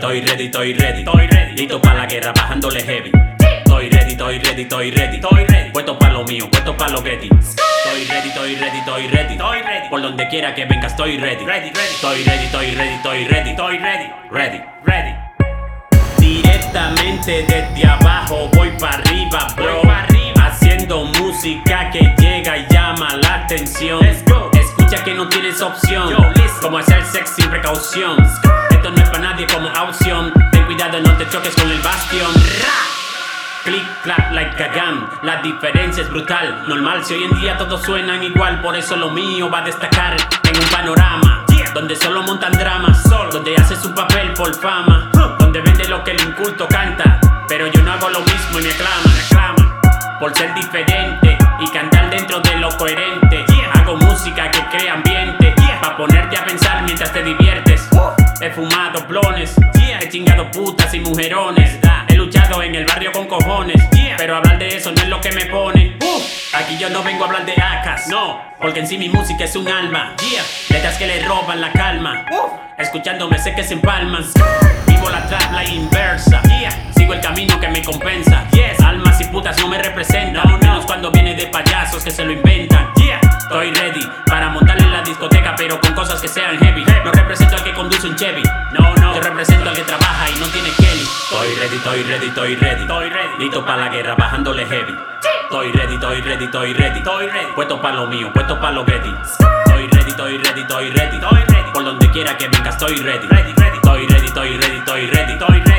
ready, estoy ready, estoy ready. Estoy ready. Listo para la guerra, bajándole heavy. Estoy ready, estoy ready, estoy ready. Estoy ready. Puesto para lo mío, puesto para lo Getty. Estoy ready, estoy ready, estoy ready. Estoy ready. Por donde quiera que venga, estoy ready. Ready, ready. Estoy ready, estoy ready, estoy ready. Estoy ready. Ready, ready. Directamente desde abajo voy para arriba, bro. Haciendo música que llega y llama la atención. Escucha que no tienes opción. Como hacer sex sin precaución. No es para nadie como opción. Ten cuidado, no te choques con el bastión. Click, clap, like a gun. La diferencia es brutal. Normal, si hoy en día todos suenan igual, por eso lo mío va a destacar en un panorama. Donde solo montan dramas, donde haces un papel por fama, donde vende lo que el inculto canta. Pero yo no hago lo mismo y me aclama, me aclama. Por ser diferente y cantar dentro de lo coherente. Hago música que crea ambiente, pa' ponerte a pensar. He fumado blones, he chingado putas y mujerones. He luchado en el barrio con cojones, pero hablar de eso no es lo que me pone. Aquí yo no vengo a hablar de acas, no, porque en sí mi música es un alma. Letras que le roban la calma. Escuchándome sé que se empalman. Vivo la trap la inversa. Sigo el camino que me compensa. Almas y putas no me representan. Menos cuando viene de payasos que se lo inventan. Estoy ready para montarle en la discoteca, pero con cosas que sean heavy. No represento Chevy. No, no. Yo represento al que trabaja y no tiene Kelly. Estoy ready, estoy ready, estoy ready. Estoy ready. Listo para la guerra, bajándole heavy. Estoy ready, estoy ready, estoy ready. Estoy ready. Puesto para lo mío, puesto para lo Getty. Estoy ready, estoy ready, estoy ready. Estoy ready. Por donde quiera que venga, estoy ready. Ready, ready. Estoy ready, estoy ready, estoy ready. Estoy ready.